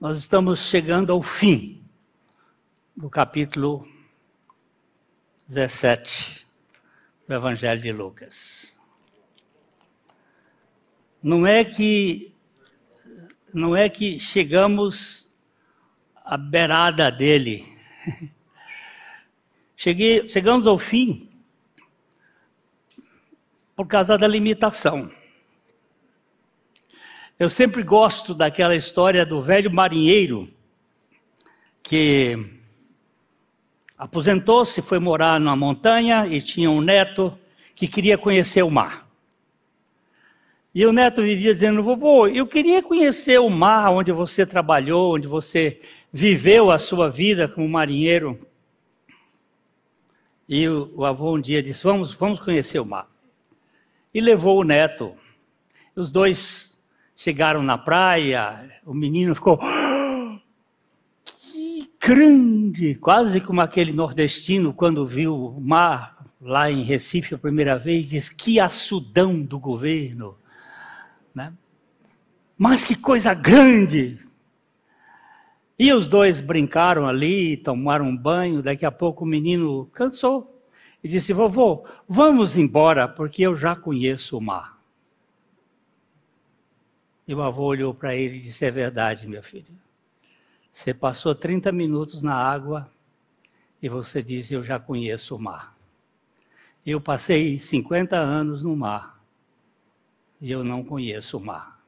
Nós estamos chegando ao fim do capítulo 17 do Evangelho de Lucas. Não é que não é que chegamos à beirada dele. Cheguei, chegamos ao fim por causa da limitação. Eu sempre gosto daquela história do velho marinheiro que aposentou-se, foi morar numa montanha e tinha um neto que queria conhecer o mar. E o neto vivia dizendo: Vovô, eu queria conhecer o mar onde você trabalhou, onde você viveu a sua vida como marinheiro. E o, o avô um dia disse: Vamos, vamos conhecer o mar. E levou o neto. Os dois chegaram na praia, o menino ficou. Que grande! Quase como aquele nordestino quando viu o mar lá em Recife a primeira vez, diz: Que açudão do governo! Né? Mas que coisa grande! E os dois brincaram ali, tomaram um banho. Daqui a pouco o menino cansou e disse: Vovô, vamos embora, porque eu já conheço o mar. E o avô olhou para ele e disse: É verdade, meu filho. Você passou 30 minutos na água e você disse: Eu já conheço o mar. Eu passei 50 anos no mar e eu não conheço o mar.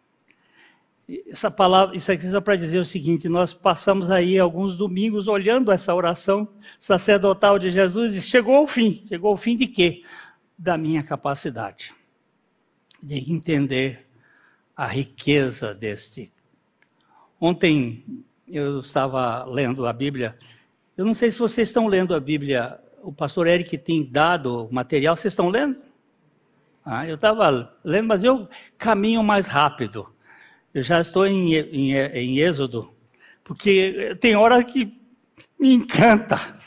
Essa palavra, isso aqui só para dizer o seguinte: nós passamos aí alguns domingos olhando essa oração sacerdotal de Jesus e chegou ao fim. Chegou ao fim de quê? Da minha capacidade de entender a riqueza deste. Ontem eu estava lendo a Bíblia. Eu não sei se vocês estão lendo a Bíblia. O pastor Eric tem dado material. Vocês estão lendo? Ah, eu estava lendo, mas eu caminho mais rápido. Eu já estou em, em, em Êxodo, porque tem hora que me encanta.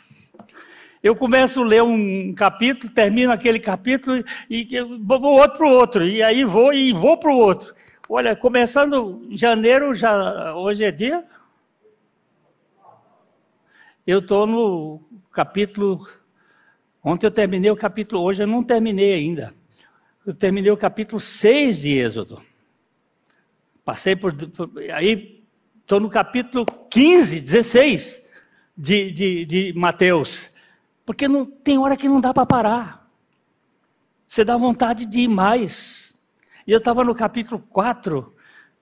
Eu começo a ler um capítulo, termino aquele capítulo e, vou outro para o outro, e aí vou e vou para o outro. Olha, começando janeiro, já hoje é dia. Eu estou no capítulo. Ontem eu terminei o capítulo, hoje eu não terminei ainda. Eu terminei o capítulo 6 de Êxodo. Passei por. por aí estou no capítulo 15, 16 de, de, de Mateus. Porque não, tem hora que não dá para parar. Você dá vontade de ir mais. E eu estava no capítulo 4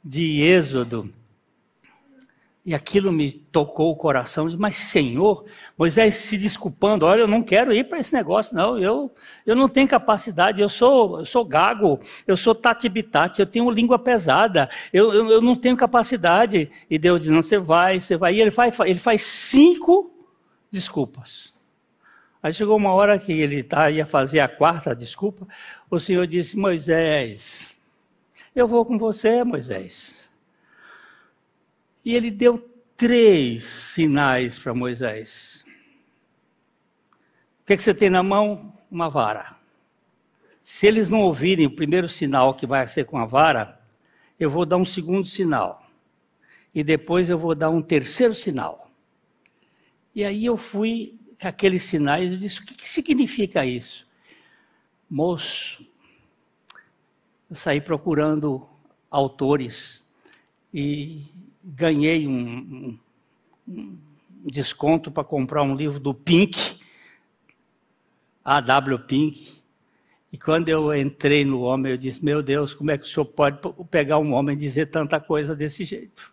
de Êxodo, e aquilo me tocou o coração. Mas, Senhor, Moisés se desculpando: olha, eu não quero ir para esse negócio, não. Eu, eu não tenho capacidade, eu sou, eu sou gago, eu sou tatibitate, eu tenho língua pesada, eu, eu, eu, não tenho capacidade. E Deus diz: não, você vai, você vai. E ele faz, ele faz cinco desculpas. Aí chegou uma hora que ele tá, ia fazer a quarta desculpa. O Senhor disse: Moisés, eu vou com você, Moisés. E ele deu três sinais para Moisés. O que, que você tem na mão? Uma vara. Se eles não ouvirem o primeiro sinal que vai ser com a vara, eu vou dar um segundo sinal. E depois eu vou dar um terceiro sinal. E aí eu fui com aqueles sinais e disse: o que, que significa isso? Moço, eu saí procurando autores e ganhei um, um desconto para comprar um livro do Pink, A.W. Pink. E quando eu entrei no homem, eu disse: Meu Deus, como é que o senhor pode pegar um homem e dizer tanta coisa desse jeito?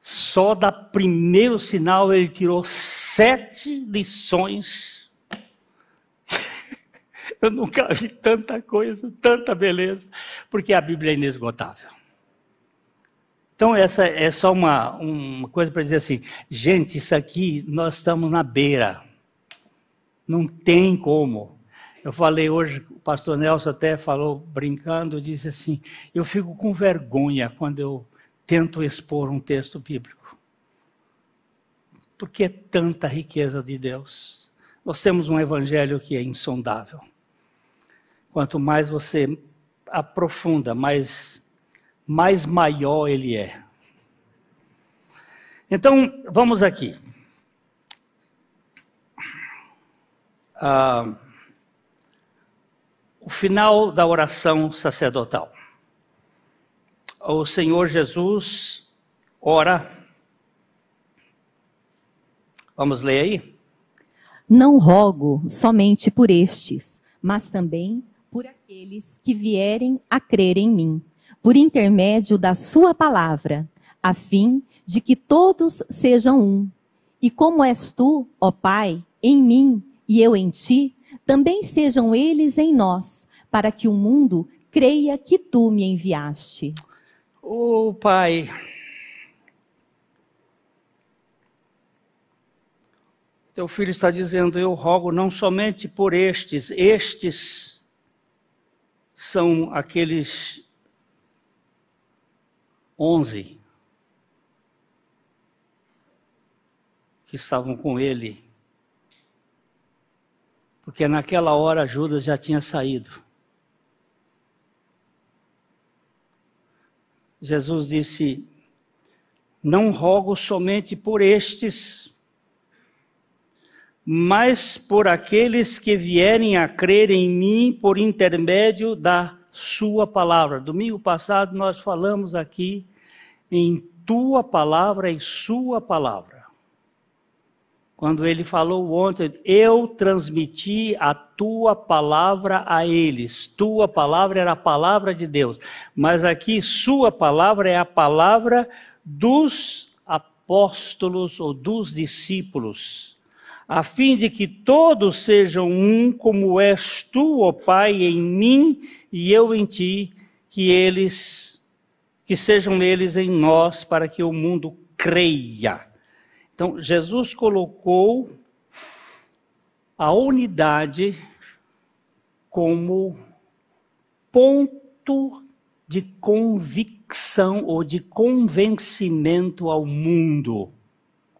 Só da primeiro sinal ele tirou sete lições eu nunca vi tanta coisa, tanta beleza, porque a Bíblia é inesgotável. Então, essa é só uma, uma coisa para dizer assim: gente, isso aqui nós estamos na beira. Não tem como. Eu falei hoje, o pastor Nelson até falou brincando, disse assim: eu fico com vergonha quando eu tento expor um texto bíblico. Porque é tanta riqueza de Deus. Nós temos um evangelho que é insondável. Quanto mais você aprofunda, mais, mais maior ele é. Então, vamos aqui. Ah, o final da oração sacerdotal. O Senhor Jesus ora. Vamos ler aí? Não rogo somente por estes, mas também aqueles que vierem a crer em mim, por intermédio da Sua palavra, a fim de que todos sejam um. E como és tu, ó Pai, em mim e eu em ti, também sejam eles em nós, para que o mundo creia que tu me enviaste. Oh, Pai, teu filho está dizendo: Eu rogo não somente por estes, estes são aqueles onze que estavam com ele. Porque naquela hora Judas já tinha saído. Jesus disse: Não rogo somente por estes, mas por aqueles que vierem a crer em mim por intermédio da Sua palavra. Domingo passado nós falamos aqui em Tua palavra e Sua palavra. Quando ele falou ontem, eu transmiti a tua palavra a eles. Tua palavra era a palavra de Deus. Mas aqui, sua palavra é a palavra dos apóstolos ou dos discípulos, a fim de que todos sejam um, como és tu, ó Pai, em mim e eu em ti, que eles, que sejam eles em nós, para que o mundo creia. Então, Jesus colocou a unidade como ponto de convicção ou de convencimento ao mundo,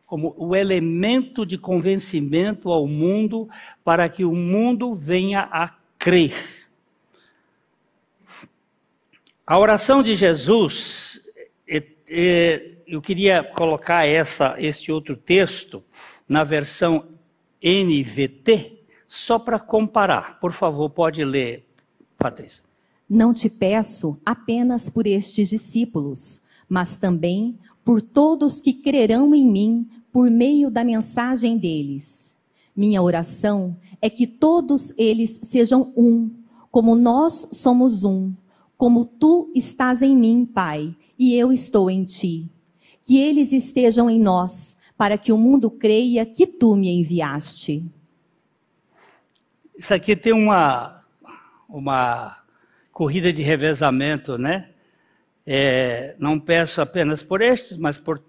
como o elemento de convencimento ao mundo para que o mundo venha a crer. A oração de Jesus é, é, eu queria colocar essa, esse outro texto na versão NVT, só para comparar. Por favor, pode ler, Patrícia. Não te peço apenas por estes discípulos, mas também por todos que crerão em mim por meio da mensagem deles. Minha oração é que todos eles sejam um, como nós somos um, como tu estás em mim, Pai, e eu estou em ti que eles estejam em nós, para que o mundo creia que tu me enviaste. Isso aqui tem uma, uma corrida de revezamento, né? É, não peço apenas por estes, mas por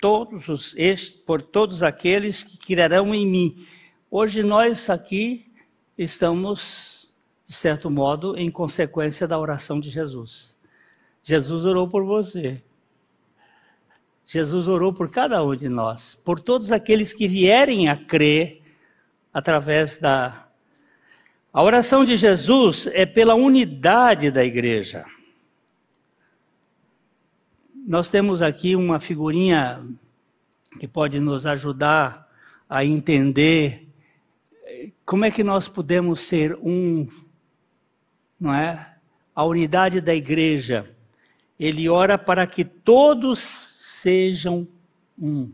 todos os estes, por todos aqueles que crerão em mim. Hoje nós aqui estamos, de certo modo, em consequência da oração de Jesus. Jesus orou por você. Jesus orou por cada um de nós, por todos aqueles que vierem a crer através da. A oração de Jesus é pela unidade da igreja. Nós temos aqui uma figurinha que pode nos ajudar a entender como é que nós podemos ser um, não é? A unidade da igreja. Ele ora para que todos sejam um.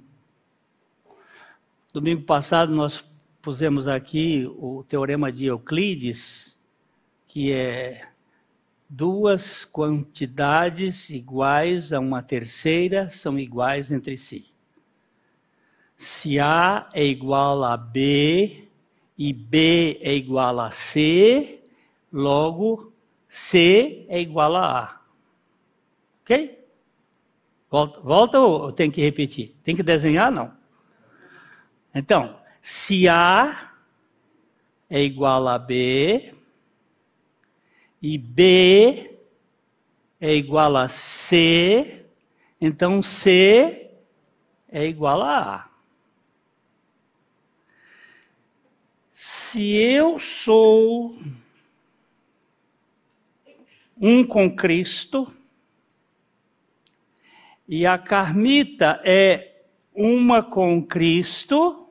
Domingo passado nós pusemos aqui o teorema de Euclides, que é duas quantidades iguais a uma terceira são iguais entre si. Se A é igual a B e B é igual a C, logo C é igual a A. Ok? Volta, volta ou tem que repetir? Tem que desenhar? Não. Então, se A é igual a B e B é igual a C, então C é igual a A. Se eu sou um com Cristo, e a Carmita é uma com Cristo,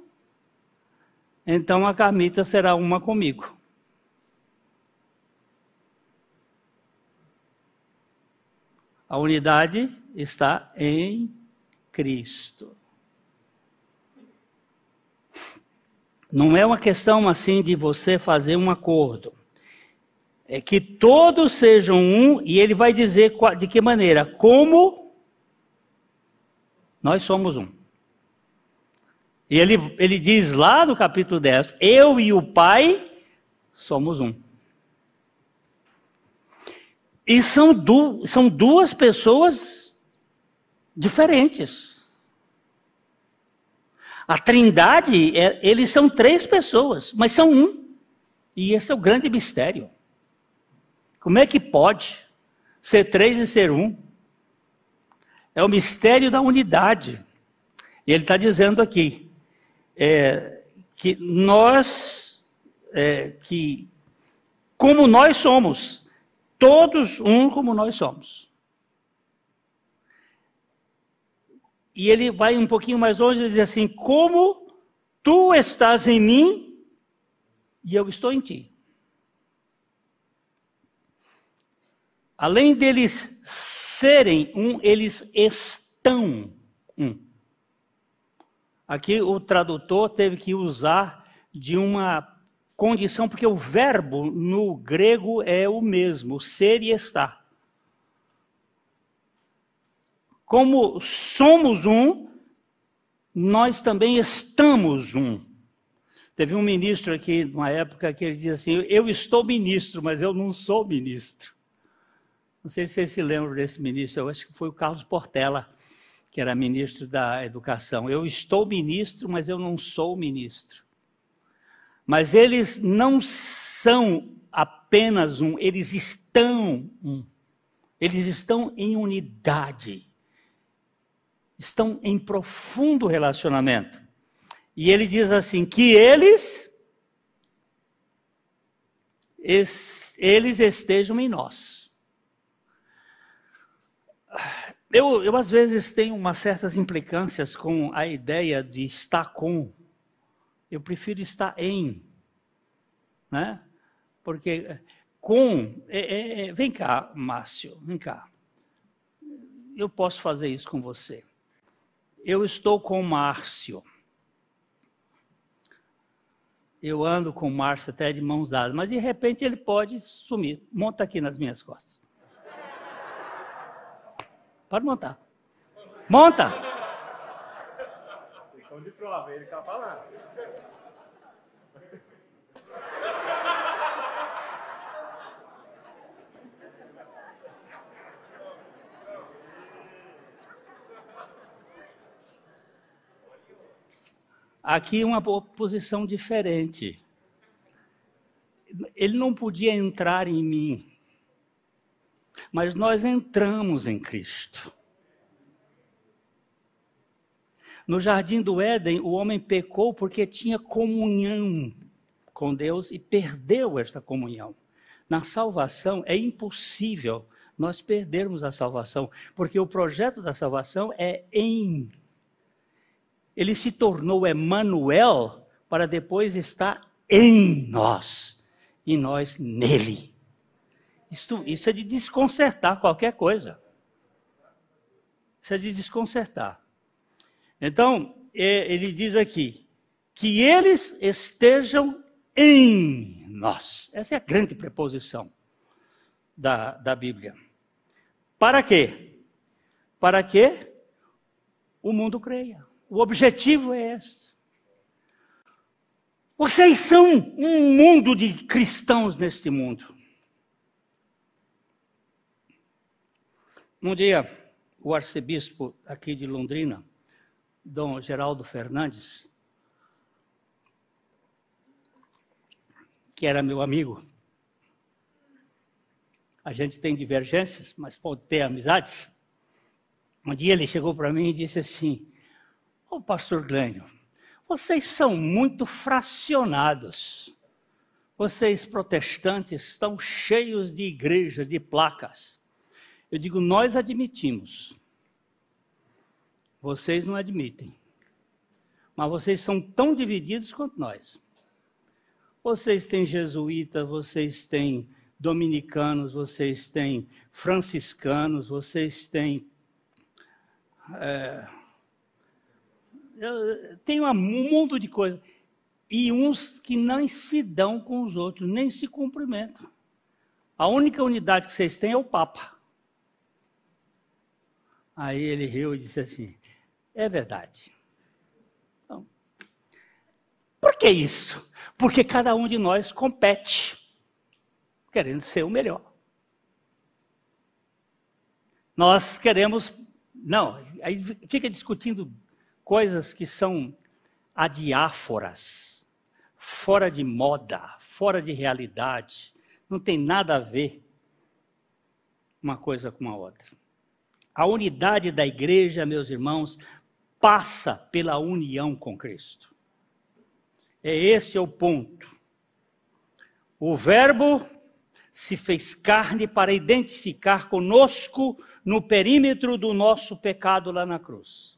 então a Carmita será uma comigo. A unidade está em Cristo. Não é uma questão assim de você fazer um acordo. É que todos sejam um, e ele vai dizer de que maneira? Como nós somos um. E ele, ele diz lá no capítulo 10: Eu e o Pai somos um. E são, du são duas pessoas diferentes. A trindade, é, eles são três pessoas, mas são um. E esse é o grande mistério. Como é que pode ser três e ser um? É o mistério da unidade. E ele está dizendo aqui é, que nós, é, que como nós somos, Todos um como nós somos. E ele vai um pouquinho mais longe e diz assim: Como tu estás em mim e eu estou em ti. Além deles serem um, eles estão um. Aqui o tradutor teve que usar de uma condição, porque o verbo no grego é o mesmo, ser e estar. Como somos um, nós também estamos um. Teve um ministro aqui, numa época, que ele dizia assim: Eu estou ministro, mas eu não sou ministro. Não sei se vocês se lembram desse ministro, eu acho que foi o Carlos Portela, que era ministro da Educação. Eu estou ministro, mas eu não sou ministro. Mas eles não são apenas um, eles estão um. Eles estão em unidade. Estão em profundo relacionamento. E ele diz assim: que eles, eles estejam em nós. Eu, eu, às vezes, tenho umas certas implicâncias com a ideia de estar com eu prefiro estar em. Né? Porque eh, com. É, é, vem cá, Márcio, vem cá. Eu posso fazer isso com você. Eu estou com Márcio. Eu ando com Márcio até de mãos dadas, mas de repente ele pode sumir. Monta aqui nas minhas costas. Pode montar. Monta! Vocês estão de prova, ele está falando. Aqui uma posição diferente. Ele não podia entrar em mim, mas nós entramos em Cristo. No jardim do Éden, o homem pecou porque tinha comunhão com Deus e perdeu esta comunhão. Na salvação é impossível nós perdermos a salvação, porque o projeto da salvação é em ele se tornou Emanuel para depois estar em nós e nós nele. Isso, isso é de desconcertar qualquer coisa. Isso é de desconcertar. Então, é, ele diz aqui: que eles estejam em nós. Essa é a grande preposição da, da Bíblia. Para quê? Para que o mundo creia. O objetivo é esse. Vocês são um mundo de cristãos neste mundo. Um dia, o arcebispo aqui de Londrina, Dom Geraldo Fernandes, que era meu amigo, a gente tem divergências, mas pode ter amizades. Um dia ele chegou para mim e disse assim: Ô pastor Glênio, vocês são muito fracionados. Vocês protestantes estão cheios de igrejas, de placas. Eu digo, nós admitimos. Vocês não admitem. Mas vocês são tão divididos quanto nós. Vocês têm jesuítas, vocês têm dominicanos, vocês têm franciscanos, vocês têm. É, tem um mundo de coisas. E uns que não se dão com os outros, nem se cumprimentam. A única unidade que vocês têm é o Papa. Aí ele riu e disse assim: é verdade. Então, por que isso? Porque cada um de nós compete, querendo ser o melhor. Nós queremos. Não, aí fica discutindo coisas que são adiáforas, fora de moda, fora de realidade. Não tem nada a ver uma coisa com a outra. A unidade da igreja, meus irmãos, passa pela união com Cristo. É esse é o ponto. O Verbo se fez carne para identificar conosco no perímetro do nosso pecado lá na cruz.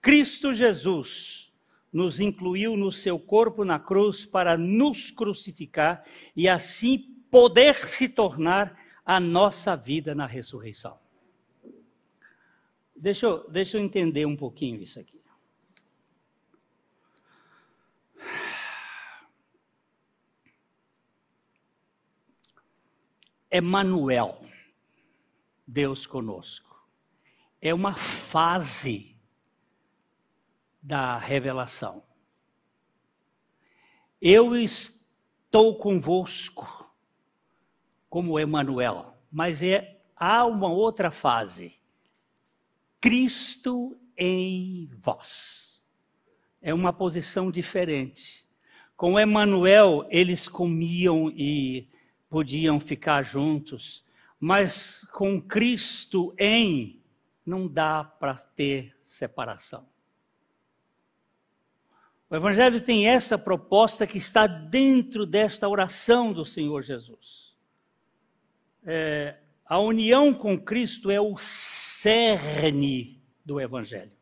Cristo Jesus nos incluiu no seu corpo na cruz para nos crucificar e assim poder se tornar a nossa vida na ressurreição. Deixa eu, deixa eu entender um pouquinho isso aqui. Emanuel, Deus conosco. É uma fase da revelação. Eu estou convosco, como Emanuel, mas é, há uma outra fase. Cristo em vós. É uma posição diferente. Com Emanuel, eles comiam e podiam ficar juntos, mas com Cristo em não dá para ter separação. O Evangelho tem essa proposta que está dentro desta oração do Senhor Jesus. É, a união com Cristo é o cerne do Evangelho.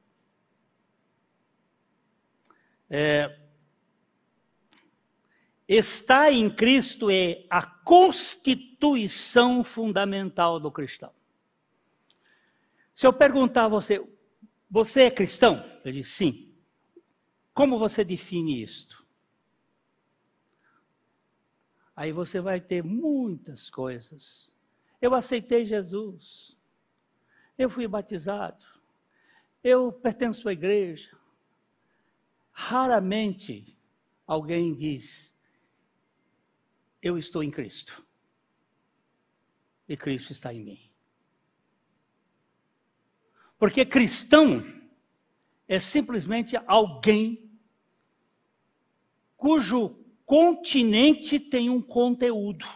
É, Estar em Cristo é a constituição fundamental do cristão. Se eu perguntar a você, você é cristão? Ele diz sim. Como você define isto? Aí você vai ter muitas coisas. Eu aceitei Jesus. Eu fui batizado. Eu pertenço à igreja. Raramente alguém diz: eu estou em Cristo. E Cristo está em mim. Porque cristão é simplesmente alguém cujo continente tem um conteúdo.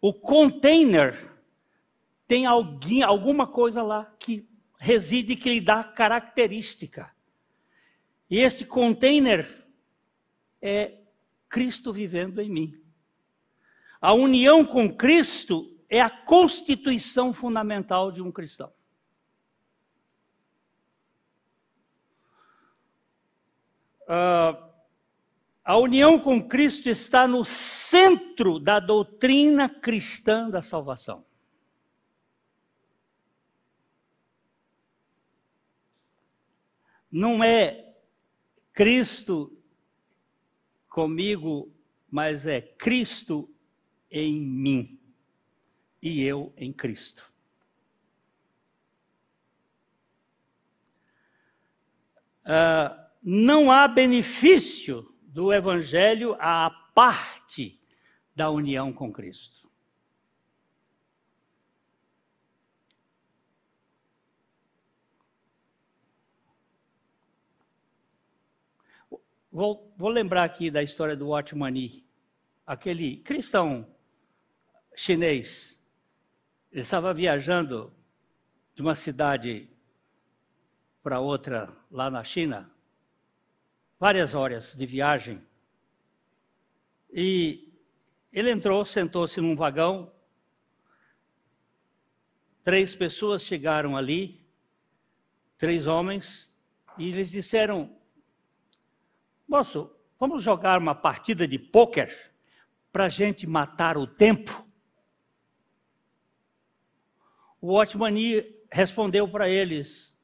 O container tem alguém, alguma coisa lá que reside, que lhe dá característica. E esse container é Cristo vivendo em mim. A união com Cristo é a constituição fundamental de um cristão. Uh, a união com Cristo está no centro da doutrina cristã da salvação. Não é Cristo comigo, mas é Cristo em mim e eu em Cristo. Uh, não há benefício do Evangelho à parte da união com Cristo. Vou, vou lembrar aqui da história do Watchmani, aquele cristão chinês. Ele estava viajando de uma cidade para outra lá na China. Várias horas de viagem. E ele entrou, sentou-se num vagão. Três pessoas chegaram ali, três homens, e eles disseram: Moço, vamos jogar uma partida de pôquer para a gente matar o tempo? O Watchmani respondeu para eles: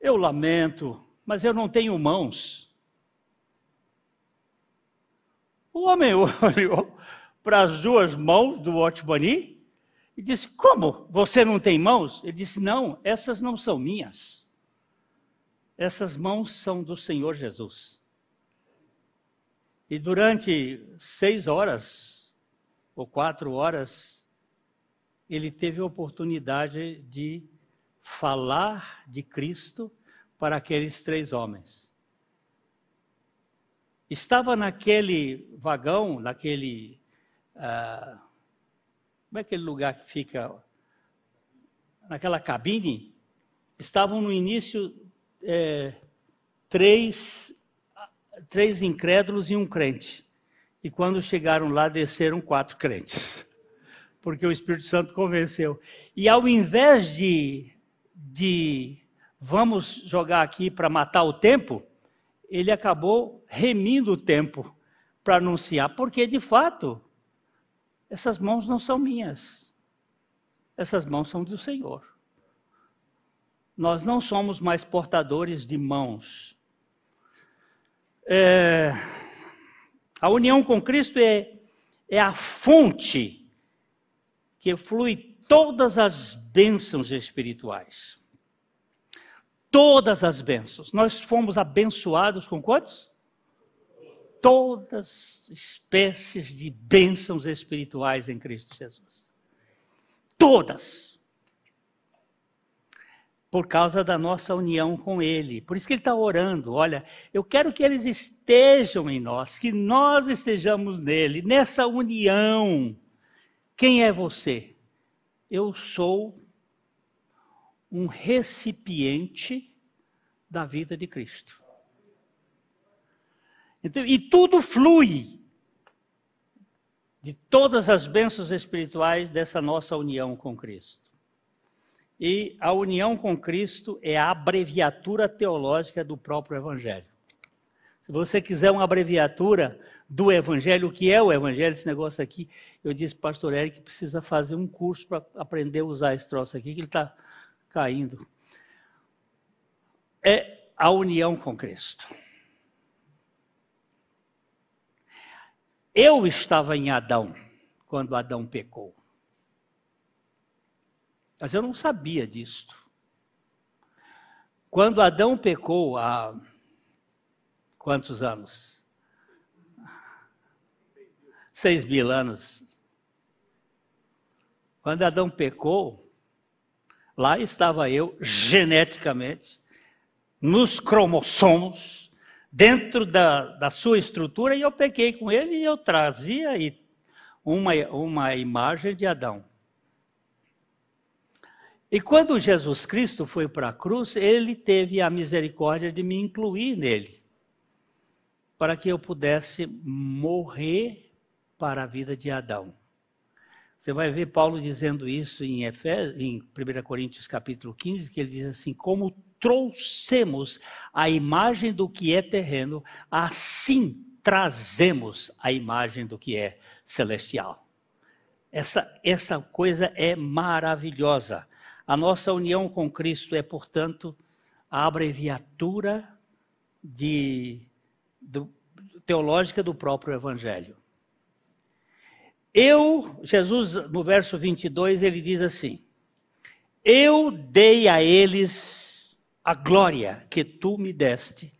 Eu lamento, mas eu não tenho mãos. O homem olhou para as duas mãos do Watchmani e disse: Como? Você não tem mãos? Ele disse: Não, essas não são minhas. Essas mãos são do Senhor Jesus. E durante seis horas ou quatro horas, ele teve a oportunidade de falar de Cristo para aqueles três homens. Estava naquele vagão, naquele. Uh, como é aquele lugar que fica. Naquela cabine, estavam no início é, três, três incrédulos e um crente. E quando chegaram lá, desceram quatro crentes. Porque o Espírito Santo convenceu. E ao invés de de vamos jogar aqui para matar o tempo, ele acabou remindo o tempo para anunciar, porque de fato, essas mãos não são minhas, essas mãos são do Senhor. Nós não somos mais portadores de mãos. É, a união com Cristo é, é a fonte que flui todas as bênçãos espirituais. Todas as bênçãos. Nós fomos abençoados com quantos? Todas espécies de bênçãos espirituais em Cristo Jesus. Todas. Por causa da nossa união com Ele. Por isso que Ele está orando. Olha, eu quero que eles estejam em nós, que nós estejamos nele, nessa união. Quem é você? eu sou um recipiente da vida de Cristo. Então, e tudo flui de todas as bênçãos espirituais dessa nossa união com Cristo. E a união com Cristo é a abreviatura teológica do próprio Evangelho. Se você quiser uma abreviatura do Evangelho, o que é o Evangelho, esse negócio aqui, eu disse para pastor Eric que precisa fazer um curso para aprender a usar esse troço aqui, que ele está caindo. É a união com Cristo. Eu estava em Adão quando Adão pecou. Mas eu não sabia disto. Quando Adão pecou, há quantos anos? Seis mil anos. Quando Adão pecou, lá estava eu, geneticamente, nos cromossomos, dentro da, da sua estrutura, e eu pequei com ele e eu trazia uma, uma imagem de Adão. E quando Jesus Cristo foi para a cruz, ele teve a misericórdia de me incluir nele para que eu pudesse morrer para a vida de Adão. Você vai ver Paulo dizendo isso em, Efésios, em 1 Coríntios capítulo 15, que ele diz assim: como trouxemos a imagem do que é terreno, assim trazemos a imagem do que é celestial. Essa, essa coisa é maravilhosa. A nossa união com Cristo é, portanto, a abreviatura de do, teológica do próprio Evangelho. Eu, Jesus, no verso 22, ele diz assim: Eu dei a eles a glória que tu me deste,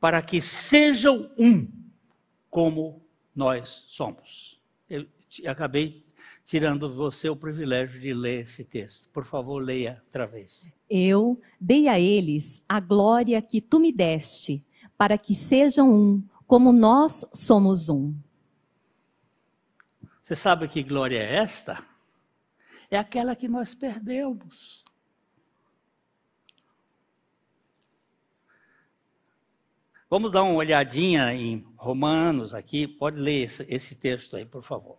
para que sejam um, como nós somos. Eu acabei tirando você o privilégio de ler esse texto. Por favor, leia outra vez. Eu dei a eles a glória que tu me deste, para que sejam um, como nós somos um. Você sabe que glória é esta? É aquela que nós perdemos. Vamos dar uma olhadinha em Romanos aqui. Pode ler esse, texto aí, por favor.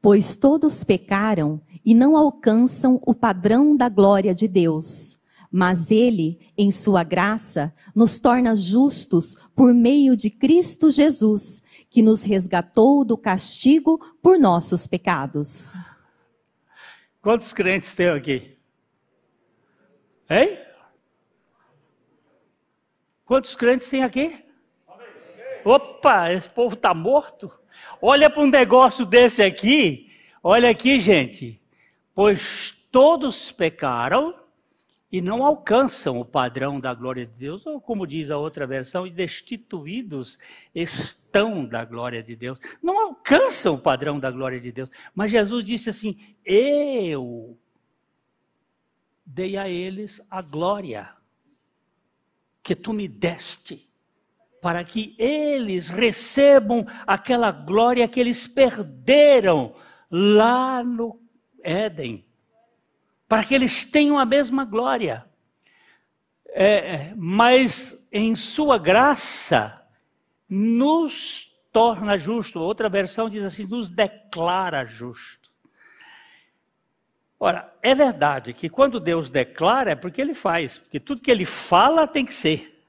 Pois todos pecaram e não alcançam o padrão da glória de Deus. Mas Ele, em Sua graça, nos torna justos por meio de Cristo Jesus, que nos resgatou do castigo por nossos pecados. Quantos crentes tem aqui? Hein? Quantos crentes tem aqui? Opa, esse povo está morto. Olha para um negócio desse aqui. Olha aqui, gente. Pois todos pecaram e não alcançam o padrão da glória de Deus, ou como diz a outra versão, destituídos estão da glória de Deus. Não alcançam o padrão da glória de Deus. Mas Jesus disse assim: Eu dei a eles a glória que tu me deste, para que eles recebam aquela glória que eles perderam lá no Éden, para que eles tenham a mesma glória. É, mas em sua graça nos torna justo. Outra versão diz assim: nos declara justo. Ora, é verdade que quando Deus declara é porque Ele faz, porque tudo que Ele fala tem que ser.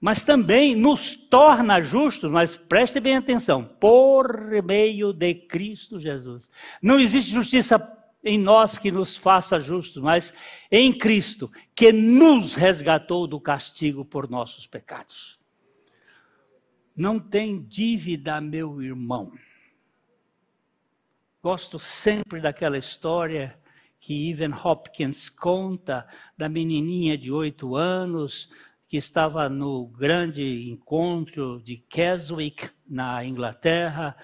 Mas também nos torna justos, mas preste bem atenção, por meio de Cristo Jesus. Não existe justiça em nós que nos faça justos, mas em Cristo, que nos resgatou do castigo por nossos pecados. Não tem dívida, meu irmão. Gosto sempre daquela história que Evan Hopkins conta da menininha de oito anos que estava no grande encontro de Keswick, na Inglaterra,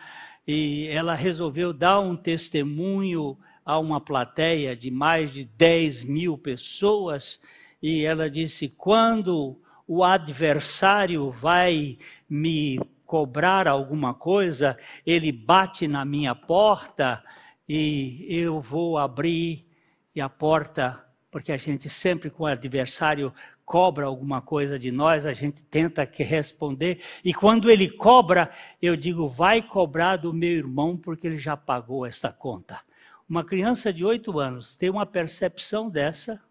e ela resolveu dar um testemunho a uma plateia de mais de 10 mil pessoas, e ela disse: quando o adversário vai me cobrar alguma coisa, ele bate na minha porta e eu vou abrir e a porta, porque a gente sempre com o adversário cobra alguma coisa de nós, a gente tenta responder, e quando ele cobra, eu digo, vai cobrar do meu irmão, porque ele já pagou esta conta. Uma criança de oito anos tem uma percepção dessa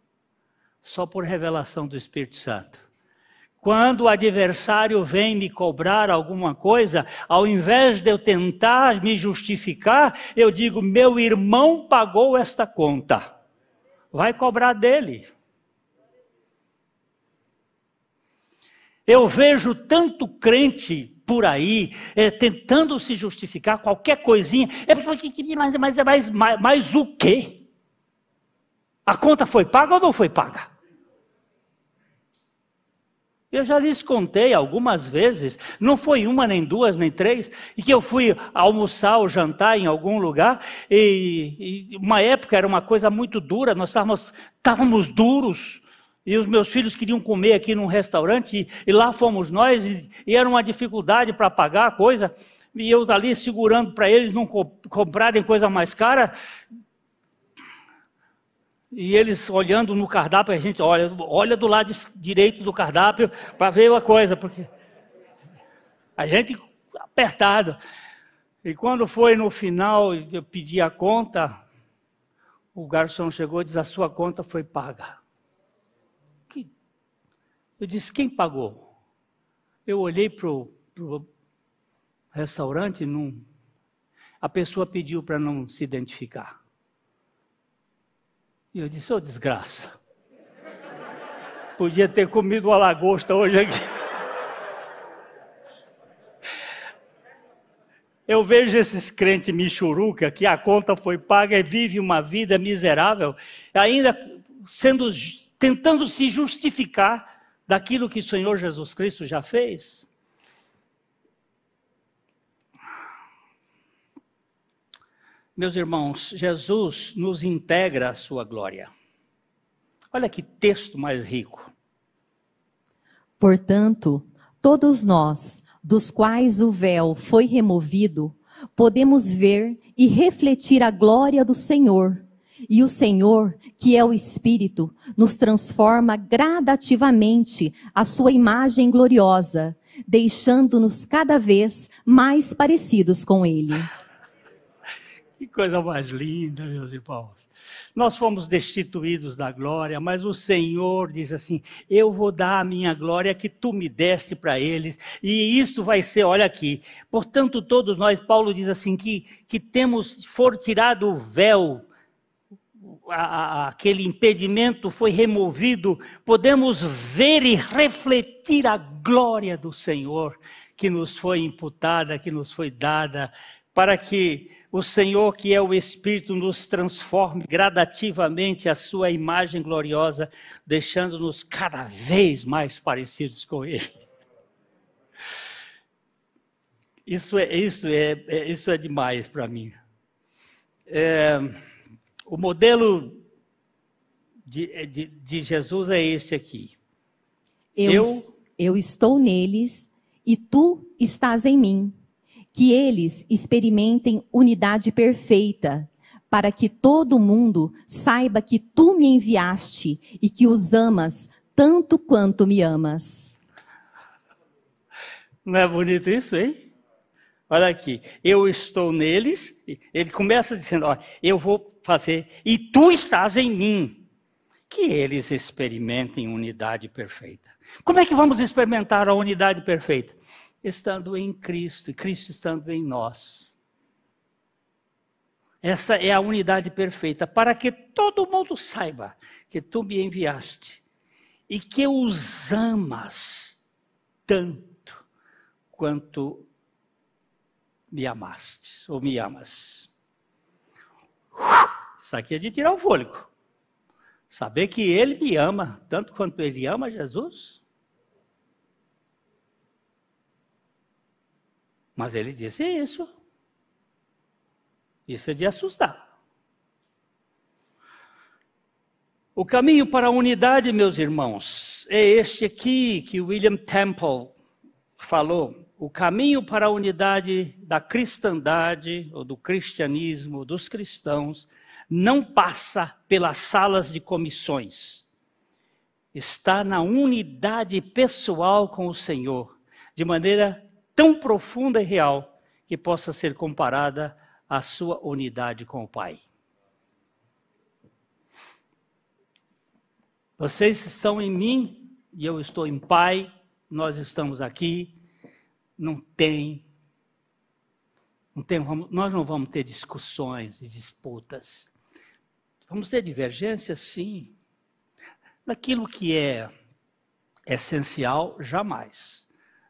só por revelação do Espírito Santo. Quando o adversário vem me cobrar alguma coisa, ao invés de eu tentar me justificar, eu digo: meu irmão pagou esta conta vai cobrar dele. Eu vejo tanto crente por aí é, tentando se justificar qualquer coisinha. É mas, mas, mas, mas, mas o quê? A conta foi paga ou não foi paga? Eu já lhes contei algumas vezes, não foi uma, nem duas, nem três, e que eu fui almoçar ou jantar em algum lugar, e, e uma época era uma coisa muito dura, nós estávamos, estávamos duros, e os meus filhos queriam comer aqui num restaurante, e, e lá fomos nós, e, e, era uma dificuldade para pagar a coisa, e eu ali segurando para eles não co comprarem coisa mais cara, e eles olhando no cardápio, a gente olha, olha do lado direito do cardápio para ver uma coisa, porque a gente apertado. E quando foi no final, eu pedi a conta, o garçom chegou e disse: A sua conta foi paga. Eu disse: Quem pagou? Eu olhei para o restaurante, num... a pessoa pediu para não se identificar. E eu disse, ô oh, desgraça. Podia ter comido uma lagosta hoje aqui. Eu vejo esses crentes michuruca que a conta foi paga e vive uma vida miserável, ainda sendo tentando se justificar daquilo que o Senhor Jesus Cristo já fez. Meus irmãos, Jesus nos integra à sua glória. Olha que texto mais rico. Portanto, todos nós, dos quais o véu foi removido, podemos ver e refletir a glória do Senhor, E o Senhor, que é o Espírito, nos transforma gradativamente à sua imagem gloriosa, deixando-nos cada vez mais parecidos com Ele. Que coisa mais linda, meus irmãos. Nós fomos destituídos da glória, mas o Senhor diz assim: Eu vou dar a minha glória que tu me deste para eles, e isto vai ser, olha aqui. Portanto, todos nós, Paulo diz assim: que, que temos, for tirado o véu, a, a, aquele impedimento foi removido, podemos ver e refletir a glória do Senhor que nos foi imputada, que nos foi dada para que o Senhor, que é o Espírito, nos transforme gradativamente à sua imagem gloriosa, deixando-nos cada vez mais parecidos com Ele. Isso é, isso é, é isso é demais para mim. É, o modelo de, de, de, Jesus é esse aqui. Eu, eu, eu estou neles e tu estás em mim que eles experimentem unidade perfeita, para que todo mundo saiba que tu me enviaste e que os amas tanto quanto me amas. Não é bonito isso, hein? Olha aqui, eu estou neles, ele começa dizendo, ó, eu vou fazer, e tu estás em mim, que eles experimentem unidade perfeita. Como é que vamos experimentar a unidade perfeita? estando em Cristo, e Cristo estando em nós. Essa é a unidade perfeita, para que todo mundo saiba que tu me enviaste e que os amas tanto quanto me amaste, ou me amas. Isso aqui é de tirar o fôlego. Saber que Ele me ama tanto quanto Ele ama Jesus. Mas ele disse isso. Isso é de assustar. O caminho para a unidade, meus irmãos, é este aqui que William Temple falou. O caminho para a unidade da cristandade, ou do cristianismo, dos cristãos, não passa pelas salas de comissões. Está na unidade pessoal com o Senhor, de maneira tão profunda e real que possa ser comparada à sua unidade com o Pai. Vocês estão em mim e eu estou em Pai, nós estamos aqui, não tem, não tem nós não vamos ter discussões e disputas. Vamos ter divergências, sim. Naquilo que é essencial, jamais.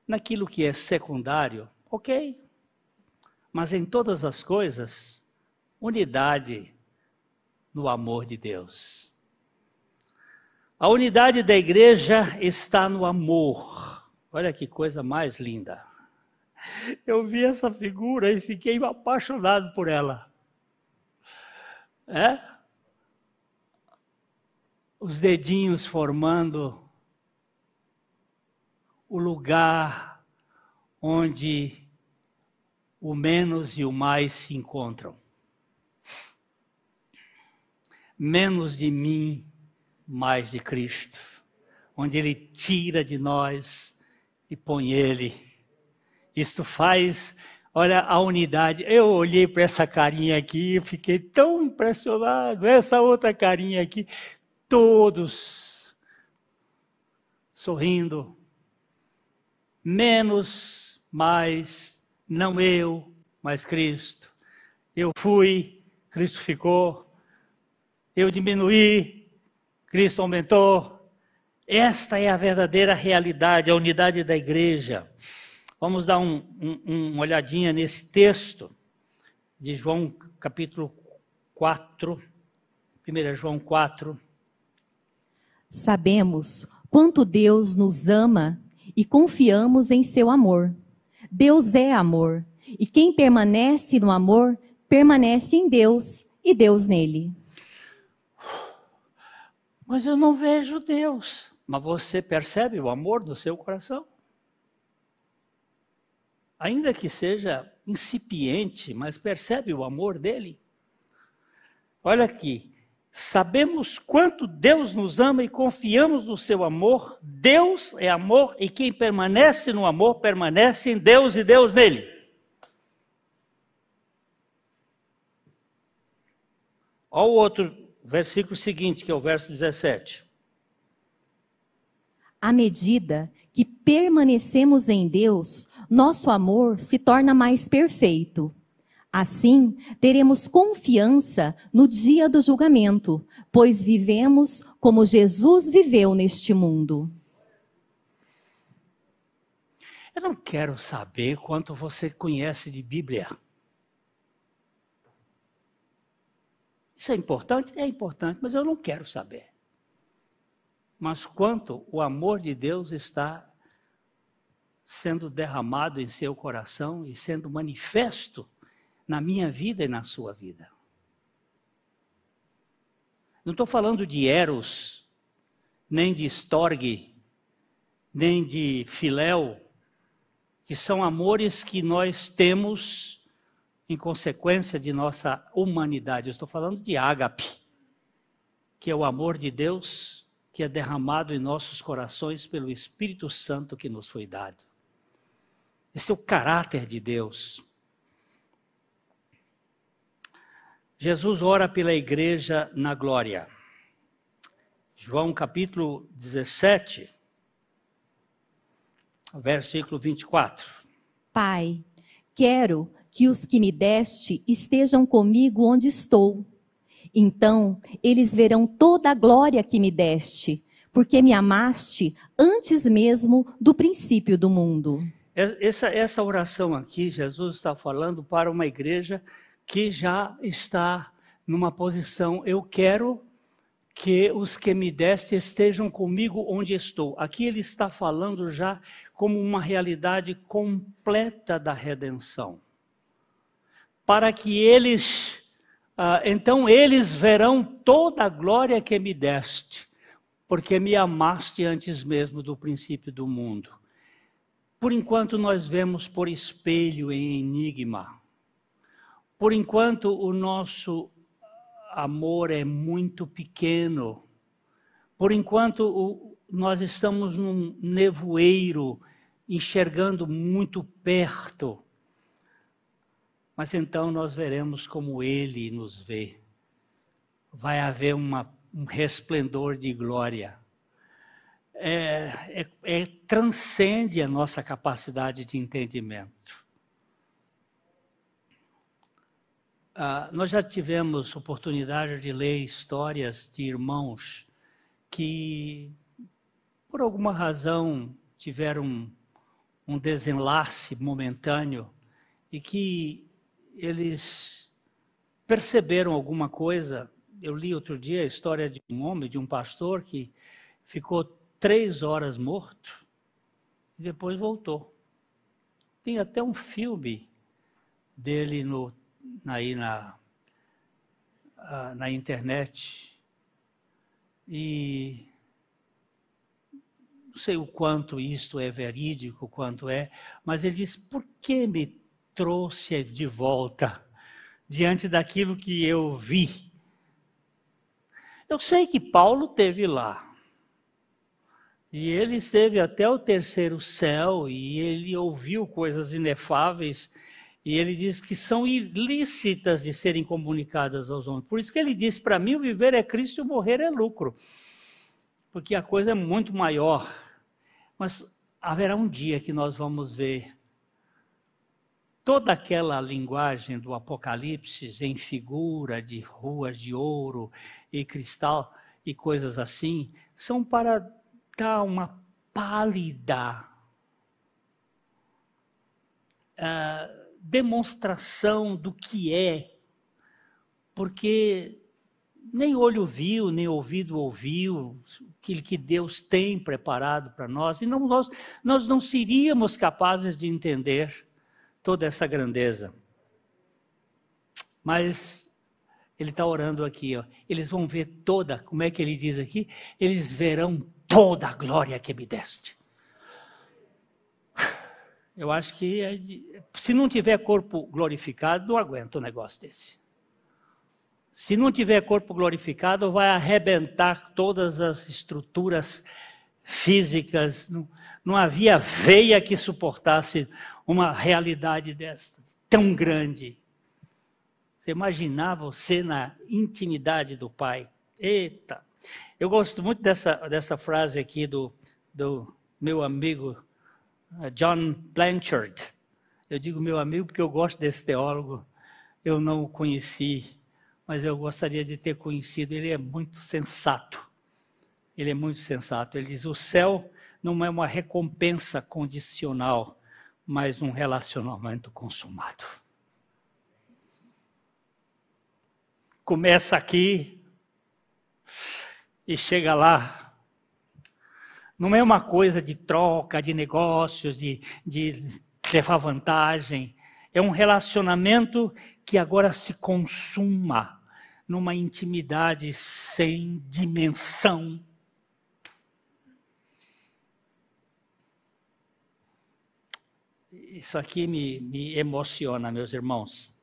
Naquilo que é secundário, ok. Mas em todas as coisas, unidade no amor de Deus. A unidade da igreja está no amor. Olha que coisa mais linda. Eu vi essa figura e fiquei apaixonado por ela. É? Os dedinhos formando o lugar onde o menos e o mais se encontram. Menos de mim, mais de Cristo. Onde Ele tira de nós e põe Ele. Isto faz, olha a unidade. Eu olhei para essa carinha aqui e fiquei tão impressionado. Essa outra carinha aqui, todos sorrindo, menos, mais, não eu, mas Cristo. Eu fui, Cristo ficou. Eu diminuí, Cristo aumentou. Esta é a verdadeira realidade, a unidade da igreja. Vamos dar um, um, uma olhadinha nesse texto de João capítulo 4, 1 João 4. Sabemos quanto Deus nos ama e confiamos em seu amor. Deus é amor, e quem permanece no amor, permanece em Deus e Deus nele. Mas eu não vejo Deus. Mas você percebe o amor no seu coração? Ainda que seja incipiente, mas percebe o amor dele? Olha aqui, Sabemos quanto Deus nos ama e confiamos no seu amor. Deus é amor e quem permanece no amor permanece em Deus e Deus nele. Olha o outro versículo seguinte, que é o verso 17. À medida que permanecemos em Deus, nosso amor se torna mais perfeito. Assim, teremos confiança no dia do julgamento, pois vivemos como Jesus viveu neste mundo. Eu não quero saber quanto você conhece de Bíblia. Isso é importante? É importante, mas eu não quero saber. Mas quanto o amor de Deus está sendo derramado em seu coração e sendo manifesto na minha vida e na sua vida. Não estou falando de Eros, nem de Storge, nem de Filéu, que são amores que nós temos em consequência de nossa humanidade. Eu estou falando de ágape, que é o amor de Deus que é derramado em nossos corações pelo Espírito Santo que nos foi dado. Esse é o caráter de Deus. Jesus ora pela igreja na glória. João capítulo 17, versículo 24. Pai, quero que os que me deste estejam comigo onde estou. Então eles verão toda a glória que me deste, porque me amaste antes mesmo do princípio do mundo. Essa, essa oração aqui, Jesus está falando para uma igreja que já está numa posição, eu quero que os que me deste estejam comigo onde estou. Aqui ele está falando já como uma realidade completa da redenção para que eles, ah, então eles verão toda a glória que me deste, porque me amaste antes mesmo do princípio do mundo. Por enquanto nós vemos por espelho em enigma. Por enquanto o nosso amor é muito pequeno. Por enquanto o, nós estamos num nevoeiro, enxergando muito perto mas então nós veremos como Ele nos vê. Vai haver uma, um resplendor de glória. É, é, é, transcende a nossa capacidade de entendimento. Ah, nós já tivemos oportunidade de ler histórias de irmãos que, por alguma razão, tiveram um, desenlace momentâneo e que eles perceberam alguma coisa. Eu li outro dia a história de um homem, de um pastor, que ficou três horas morto e depois voltou. Tem até um filme dele no, aí na, na internet. E não sei o quanto isto é verídico, quanto é, mas ele diz: por que me trouxe de volta diante daquilo que eu vi. Eu sei que Paulo teve lá. E ele esteve até o terceiro céu e ele ouviu coisas inefáveis e ele diz que são ilícitas de serem comunicadas aos homens. Por isso que ele diz: para mim, o viver é Cristo e o morrer é lucro. Porque a coisa é muito maior. Mas haverá um dia que nós vamos ver toda aquela linguagem do Apocalipse em figura de ruas de ouro e cristal e coisas assim, são para dar uma pálida uh, demonstração do que é, porque nem olho viu, nem ouvido ouviu aquilo que Deus tem preparado para nós, e não, nós, nós não seríamos capazes de entender toda essa grandeza. Mas ele está orando aqui, ó. eles vão ver toda, como é que ele diz aqui? Eles verão toda a glória que me deste. Eu acho que é de, se não tiver corpo glorificado, não aguento um negócio desse. se não tiver corpo glorificado, vai arrebentar todas as estruturas físicas. Não, não havia veia que suportasse uma realidade desta, tão grande. Você imaginar você na intimidade do Pai. Eita! Eu gosto muito dessa, dessa frase aqui do, do meu amigo eh, John Blanchard. Eu digo meu amigo porque eu gosto desse teólogo. Eu não o conheci, mas eu gostaria de ter conhecido. Ele é muito sensato. Ele é muito sensato. Ele diz: o céu não é uma recompensa condicional, mas um relacionamento consumado. Começa aqui e chega lá. Não é uma coisa de troca, de negócios, de, de levar vantagem. É um relacionamento que agora se consuma numa intimidade sem dimensão Isso aqui me, me emociona, meus irmãos.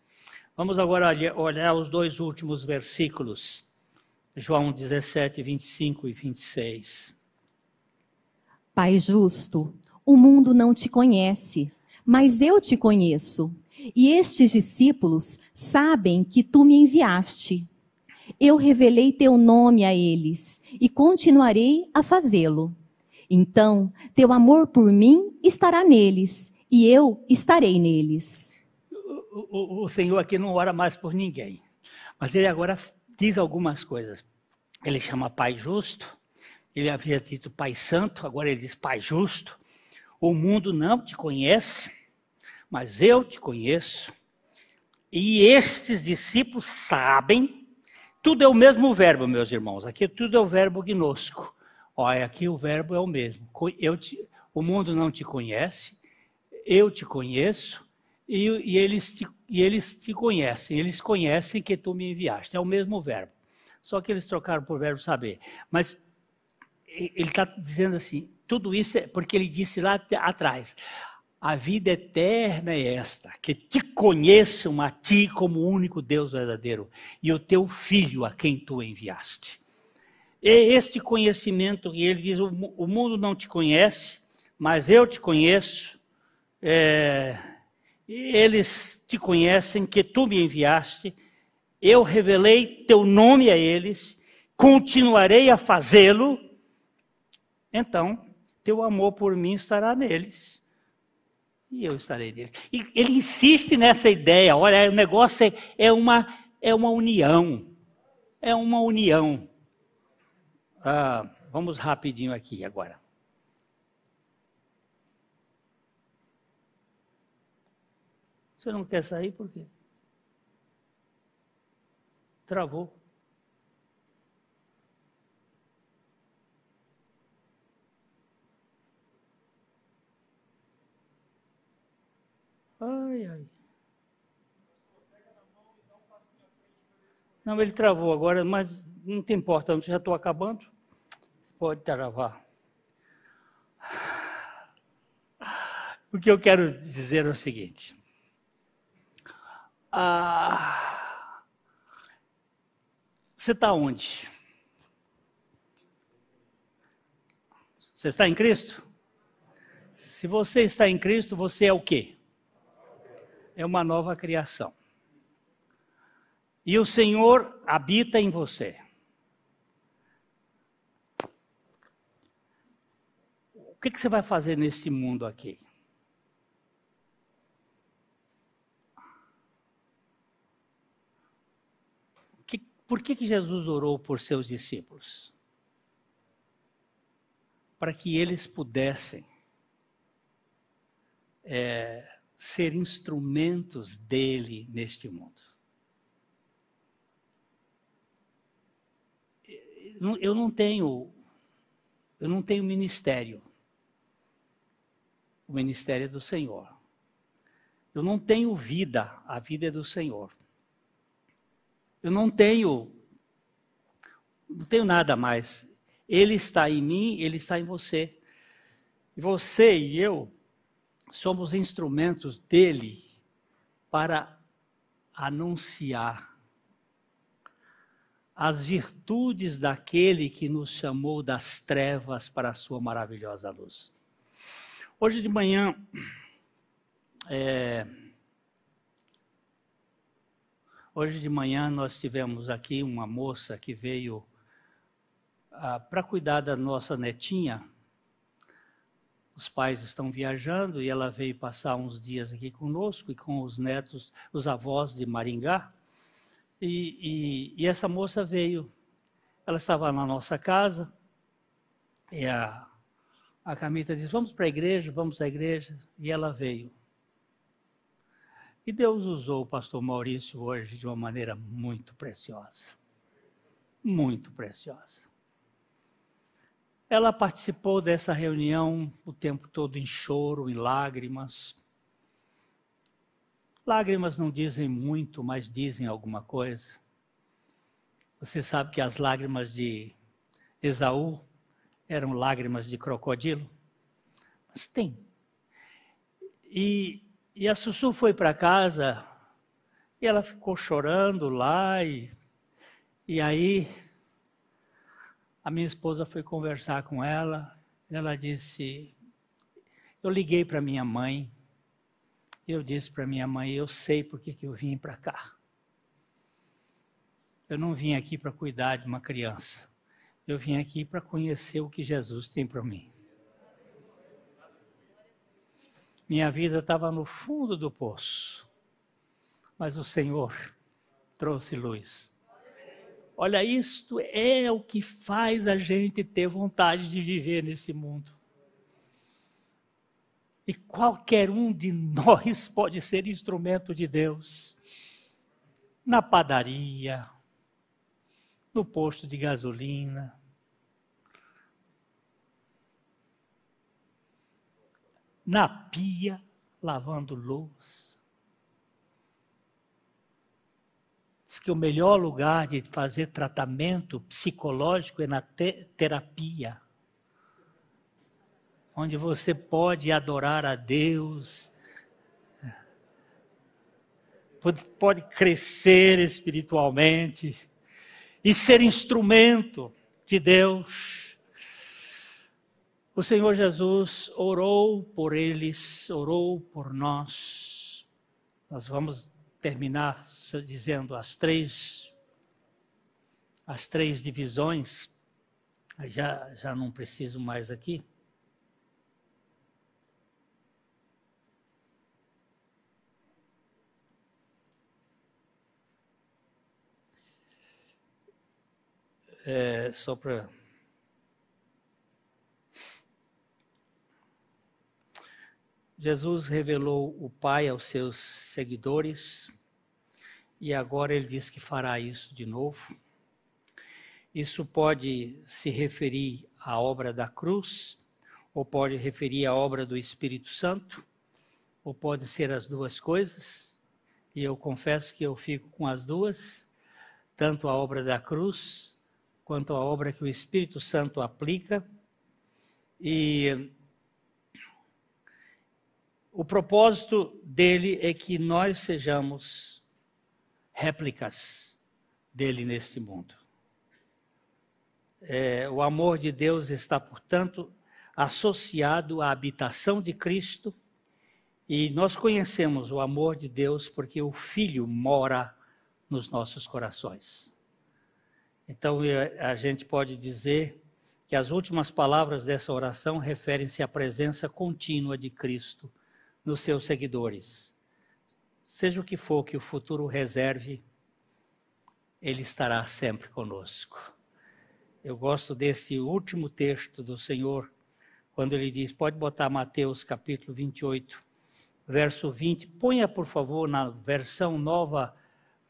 Vamos agora olhar os dois últimos versículos, João 17, 25 e 26. Pai justo, o mundo não te conhece, mas eu te conheço. E estes discípulos sabem que tu me enviaste. Eu revelei teu nome a eles e continuarei a fazê-lo. Então, teu amor por mim estará neles e eu estarei neles. O, o, o, Senhor aqui não ora mais por ninguém, mas ele agora diz algumas coisas. Ele chama Pai Justo, ele havia dito Pai Santo, agora ele diz Pai Justo. O mundo não te conhece, mas eu te conheço. E estes discípulos sabem, tudo é o mesmo verbo, meus irmãos. Aqui tudo é o verbo gnosco. Olha, aqui o verbo é o mesmo. Te, o mundo não te conhece, eu te conheço e, e, eles te, e eles te conhecem. Eles conhecem que tu me enviaste. É o mesmo verbo. Só que eles trocaram por verbo saber. Mas ele está dizendo assim: tudo isso é porque ele disse lá atrás. A vida eterna é esta, que te conheçam a ti como o único Deus verdadeiro e o teu filho a quem tu enviaste. É este conhecimento, e ele diz: o mundo não te conhece, mas eu te conheço, é, eles te conhecem, que tu me enviaste, eu revelei teu nome a eles, continuarei a fazê-lo, então teu amor por mim estará neles. E eu estarei neles. E ele insiste nessa ideia, olha, o negócio é, é uma, é uma união. É uma união. Ah, vamos rapidinho aqui agora. Você não quer sair por quê? Travou. Ai, ai. Não, ele travou agora, mas não tem importância, já estou acabando. Pode travar. O que eu quero dizer é o seguinte. Ah, você está onde? Você está em Cristo? Se você está em Cristo, você é o quê? É uma nova criação. E o Senhor habita em você. O que, que você vai fazer nesse mundo aqui? Por que, que Jesus orou por seus discípulos? Para que eles pudessem é, ser instrumentos dele neste mundo. Eu não tenho, eu não tenho ministério. O ministério é do Senhor. Eu não tenho vida, a vida é do Senhor. Eu não tenho, não tenho nada mais. Ele está em mim, ele está em você. Você e eu somos instrumentos dele para anunciar as virtudes daquele que nos chamou das trevas para a sua maravilhosa luz. Hoje de manhã, é, hoje de manhã nós tivemos aqui uma moça que veio ah, para cuidar da nossa netinha. Os pais estão viajando e ela veio passar uns dias aqui conosco e com os netos, os avós de Maringá. E, e, e essa moça veio, ela estava na nossa casa, e a, a Camita disse: Vamos para a igreja, vamos à igreja. E ela veio. E Deus usou o pastor Maurício hoje de uma maneira muito preciosa. Muito preciosa. Ela participou dessa reunião o tempo todo em choro, em lágrimas, Lágrimas não dizem muito, mas dizem alguma coisa. Você sabe que as lágrimas de Esaú eram lágrimas de crocodilo? Mas tem. E, e a Sussu foi para casa e ela ficou chorando lá e, e aí a minha esposa foi conversar com ela. Ela disse: Eu liguei para minha mãe eu disse para minha mãe: Eu sei por que, que eu vim para cá. Eu não vim aqui para cuidar de uma criança. Eu vim aqui para conhecer o que Jesus tem para mim. Minha vida estava no fundo do poço, mas o Senhor trouxe luz. Olha, isto é o que faz a gente ter vontade de viver nesse mundo. E qualquer um de nós pode ser instrumento de Deus. Na padaria, no posto de gasolina, na pia, lavando louça. Diz que o melhor lugar de fazer tratamento psicológico é na te terapia onde você pode adorar a Deus, pode, pode crescer espiritualmente e ser instrumento de Deus. O Senhor Jesus orou por eles, orou por nós. Nós vamos terminar dizendo as três as três divisões. Já já não preciso mais aqui. é, só para. Jesus revelou o Pai aos seus seguidores e agora ele diz que fará isso de novo. Isso pode se referir à obra da cruz, ou pode referir à obra do Espírito Santo, ou pode ser as duas coisas. E eu confesso que eu fico com as duas, tanto a obra da cruz quanto à obra que o Espírito Santo aplica. E o propósito dele é que nós sejamos réplicas dele neste mundo. É, o amor de Deus está, portanto, associado à habitação de Cristo, e nós conhecemos o amor de Deus porque o Filho mora nos nossos corações. Então a gente pode dizer que as últimas palavras dessa oração referem-se à presença contínua de Cristo nos seus seguidores. Seja o que for que o futuro reserve, Ele estará sempre conosco. Eu gosto desse último texto do Senhor, quando ele diz, pode botar Mateus capítulo 28, verso 20. Ponha, por favor, na versão nova,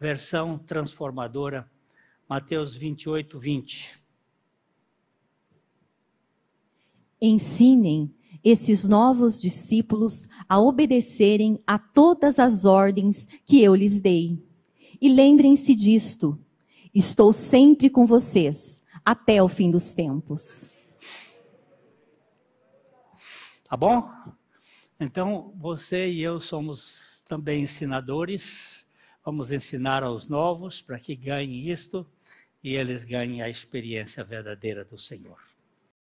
versão transformadora Mateus 28, 20. Ensinem esses novos discípulos a obedecerem a todas as ordens que eu lhes dei. E lembrem-se disto: estou sempre com vocês até o fim dos tempos. Tá bom? Então, você e eu somos também ensinadores. Vamos ensinar aos novos para que ganhem isto e eles ganhem a experiência verdadeira do Senhor.